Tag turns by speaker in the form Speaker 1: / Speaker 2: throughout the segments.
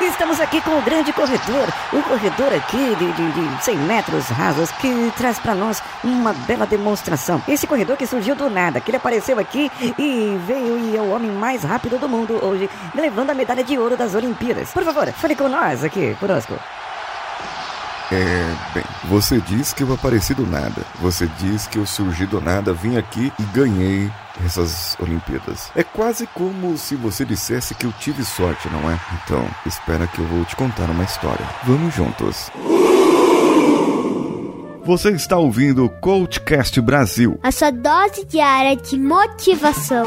Speaker 1: Estamos aqui com o grande corredor, um corredor aqui de, de, de 100 metros rasos que traz para nós uma bela demonstração. Esse corredor que surgiu do nada, que ele apareceu aqui e veio e é o homem mais rápido do mundo hoje, levando a medalha de ouro das Olimpíadas. Por favor, fale com nós aqui, conosco.
Speaker 2: É, bem, você diz que eu apareci do nada. Você diz que eu surgi do nada, vim aqui e ganhei essas Olimpíadas. É quase como se você dissesse que eu tive sorte, não é? Então, espera que eu vou te contar uma história. Vamos juntos. Você está ouvindo o Coachcast Brasil.
Speaker 3: A sua dose diária de motivação.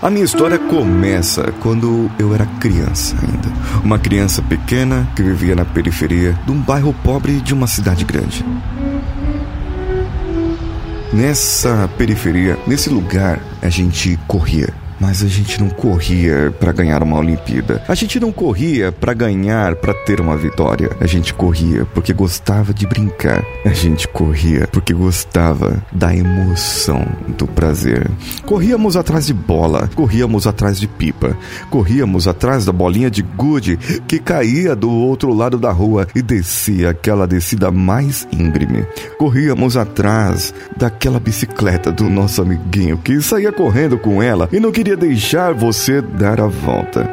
Speaker 2: A minha história começa quando eu era criança ainda. Uma criança pequena que vivia na periferia de um bairro pobre de uma cidade grande. Nessa periferia, nesse lugar, a gente corria mas a gente não corria para ganhar uma Olimpíada. A gente não corria para ganhar, para ter uma vitória. A gente corria porque gostava de brincar. A gente corria porque gostava da emoção, do prazer. Corríamos atrás de bola, corríamos atrás de pipa, corríamos atrás da bolinha de gude que caía do outro lado da rua e descia aquela descida mais íngreme. Corríamos atrás daquela bicicleta do nosso amiguinho que saía correndo com ela e não queria queria deixar você dar a volta.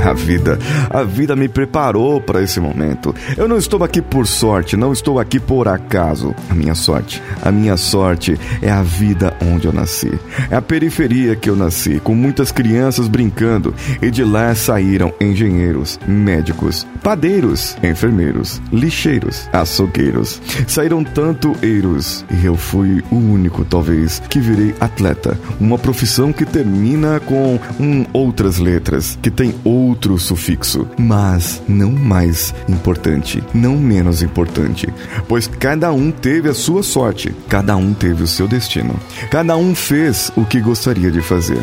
Speaker 2: A vida, a vida me preparou para esse momento. Eu não estou aqui por sorte, não estou aqui por acaso. A minha sorte, a minha sorte é a vida onde eu nasci. É a periferia que eu nasci, com muitas crianças brincando, e de lá saíram engenheiros, médicos, padeiros, enfermeiros, lixeiros, açougueiros. Saíram tanto eiros, e eu fui o único, talvez, que virei atleta, uma profissão que termina com um, outras letras, que tem outras outro sufixo, mas não mais importante, não menos importante, pois cada um teve a sua sorte, cada um teve o seu destino, cada um fez o que gostaria de fazer.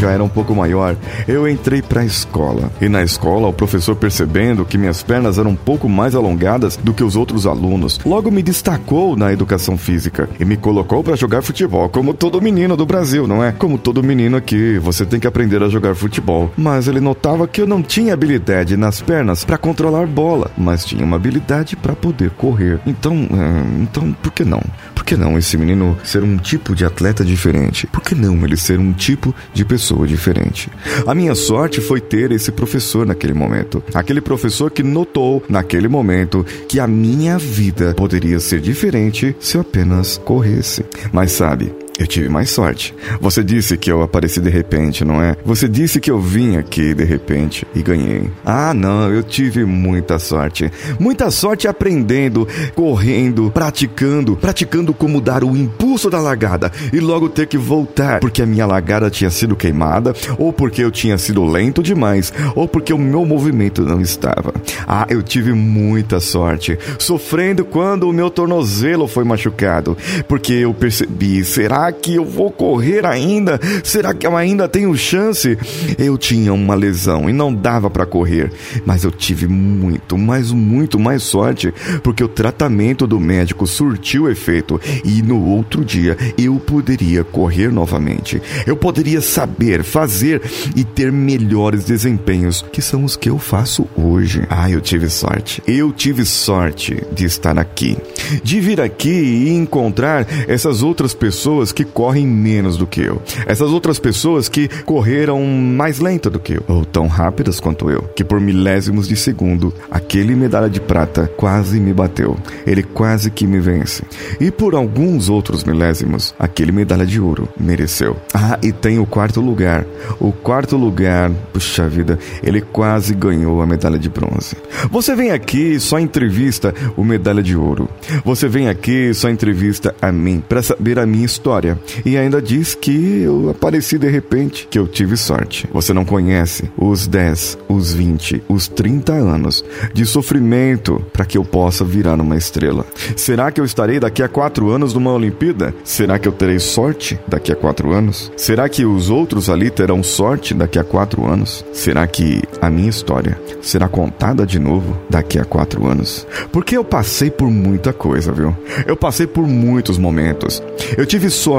Speaker 2: Já era um pouco maior, eu entrei para a escola. E na escola, o professor, percebendo que minhas pernas eram um pouco mais alongadas do que os outros alunos, logo me destacou na educação física e me colocou para jogar futebol, como todo menino do Brasil, não é? Como todo menino aqui, você tem que aprender a jogar futebol. Mas ele notava que eu não tinha habilidade nas pernas para controlar bola, mas tinha uma habilidade para poder correr. Então, é, então por que não? Que não esse menino ser um tipo de atleta diferente? Por que não ele ser um tipo de pessoa pessoa diferente. A minha sorte foi ter esse professor naquele momento. Aquele professor que notou naquele momento que a minha vida poderia ser diferente se eu apenas corresse. Mas sabe, eu tive mais sorte. Você disse que eu apareci de repente, não é? Você disse que eu vim aqui de repente e ganhei. Ah, não, eu tive muita sorte. Muita sorte aprendendo, correndo, praticando, praticando como dar o impulso da largada e logo ter que voltar porque a minha largada tinha sido queimada, ou porque eu tinha sido lento demais, ou porque o meu movimento não estava. Ah, eu tive muita sorte, sofrendo quando o meu tornozelo foi machucado, porque eu percebi, será Será que eu vou correr ainda? Será que eu ainda tenho chance? Eu tinha uma lesão e não dava para correr, mas eu tive muito, mas muito mais sorte, porque o tratamento do médico surtiu efeito e no outro dia eu poderia correr novamente. Eu poderia saber, fazer e ter melhores desempenhos, que são os que eu faço hoje. Ah, eu tive sorte. Eu tive sorte de estar aqui, de vir aqui e encontrar essas outras pessoas que correm menos do que eu. Essas outras pessoas que correram mais lenta do que eu, ou tão rápidas quanto eu, que por milésimos de segundo, aquele medalha de prata quase me bateu. Ele quase que me vence. E por alguns outros milésimos, aquele medalha de ouro mereceu. Ah, e tem o quarto lugar. O quarto lugar, puxa vida, ele quase ganhou a medalha de bronze. Você vem aqui só entrevista o medalha de ouro. Você vem aqui só entrevista a mim para saber a minha história e ainda diz que eu apareci de repente, que eu tive sorte. Você não conhece os 10, os 20, os 30 anos de sofrimento para que eu possa virar uma estrela. Será que eu estarei daqui a quatro anos numa Olimpíada? Será que eu terei sorte daqui a quatro anos? Será que os outros ali terão sorte daqui a quatro anos? Será que a minha história será contada de novo daqui a quatro anos? Porque eu passei por muita coisa, viu? Eu passei por muitos momentos. Eu tive sorte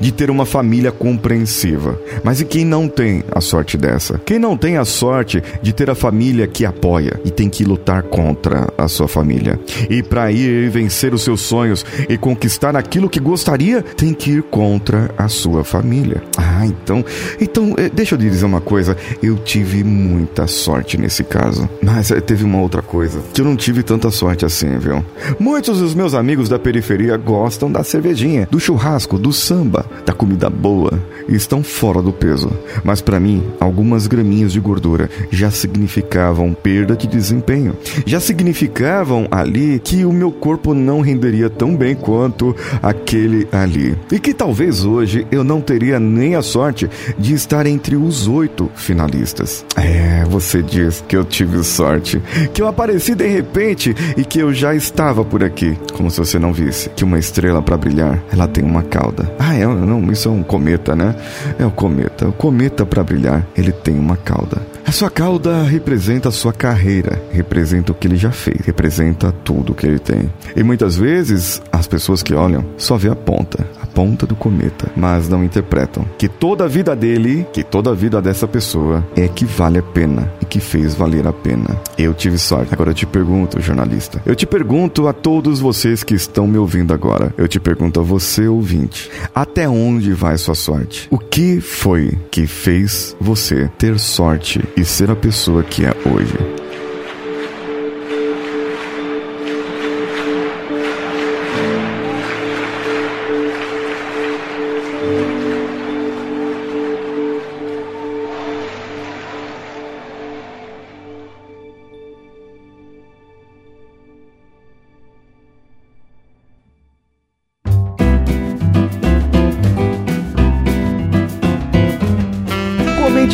Speaker 2: de ter uma família compreensiva. Mas e quem não tem a sorte dessa? Quem não tem a sorte de ter a família que apoia e tem que lutar contra a sua família? E para ir vencer os seus sonhos e conquistar aquilo que gostaria, tem que ir contra a sua família. Ah, então, então eh, deixa eu lhe dizer uma coisa. Eu tive muita sorte nesse caso. Mas eh, teve uma outra coisa que eu não tive tanta sorte assim, viu? Muitos dos meus amigos da periferia gostam da cervejinha, do churrasco, do samba, da comida boa estão fora do peso. Mas para mim, algumas graminhas de gordura já significavam perda de desempenho. Já significavam ali que o meu corpo não renderia tão bem quanto aquele ali. E que talvez hoje eu não teria nem a sorte de estar entre os oito finalistas. É, você diz que eu tive sorte, que eu apareci de repente e que eu já estava por aqui. Como se você não visse que uma estrela para brilhar, ela tem uma cauda. Ah, é, não, isso é um cometa, né? É o cometa. O cometa para brilhar, ele tem uma cauda. A sua cauda representa a sua carreira, representa o que ele já fez, representa tudo que ele tem. E muitas vezes as pessoas que olham só vê a ponta, a ponta do cometa, mas não interpretam que toda a vida dele, que toda a vida dessa pessoa é que vale a pena e que fez valer a pena. Eu tive sorte. Agora eu te pergunto, jornalista. Eu te pergunto a todos vocês que estão me ouvindo agora. Eu te pergunto a você, ouvinte, até onde vai sua sorte? O que foi que fez você ter sorte e ser a pessoa que é hoje?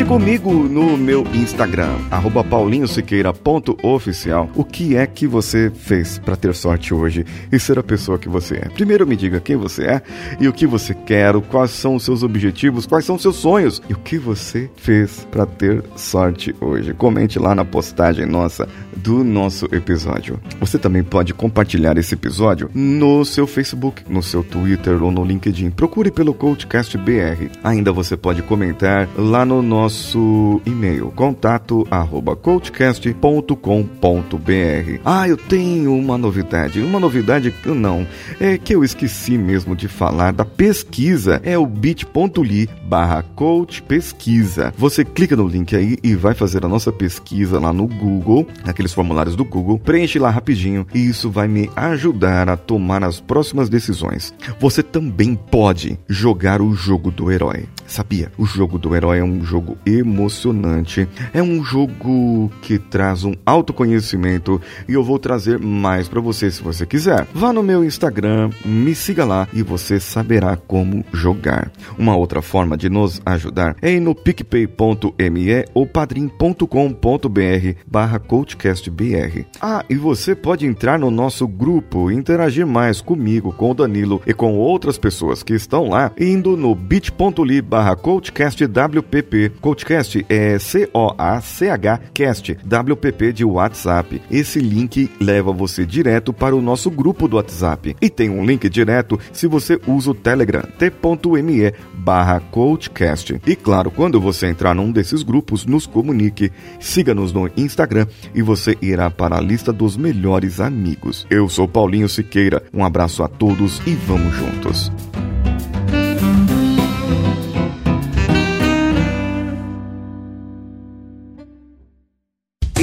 Speaker 2: Comigo no meu Instagram, arroba paulinhosiqueira.oficial, o que é que você fez para ter sorte hoje e ser a pessoa que você é. Primeiro me diga quem você é e o que você quer, quais são os seus objetivos, quais são os seus sonhos e o que você fez para ter sorte hoje. Comente lá na postagem nossa do nosso episódio. Você também pode compartilhar esse episódio no seu Facebook, no seu Twitter ou no LinkedIn. Procure pelo Coachcast BR. Ainda você pode comentar lá no nosso e-mail, contato arroba coachcast.com.br. Ah, eu tenho uma novidade. Uma novidade que não, é que eu esqueci mesmo de falar da pesquisa. É o bit.ly barra coach pesquisa. Você clica no link aí e vai fazer a nossa pesquisa lá no Google, naqueles formulários do Google, preenche lá rapidinho e isso vai me ajudar a tomar as próximas decisões. Você também pode jogar o jogo do herói. Sabia? O jogo do herói é um jogo emocionante, é um jogo que traz um autoconhecimento e eu vou trazer mais para você se você quiser. Vá no meu Instagram, me siga lá e você saberá como jogar. Uma outra forma de nos ajudar é ir no picpay.me ou padrim.com.br barra coachcastbr. Ah, e você pode entrar no nosso grupo e interagir mais comigo, com o Danilo e com outras pessoas que estão lá, indo no bit.ly barra coachcastwpp. Coachcast é C-O-A-C-H cast, WPP de WhatsApp. Esse link leva você direto para o nosso grupo do WhatsApp. E tem um link direto se você usa o Telegram, t.me barra coachcast. E claro, quando você entrar num desses grupos, nos comunique, siga-nos no Instagram e você irá para a lista dos melhores amigos. Eu sou Paulinho Siqueira, um abraço a todos e vamos juntos.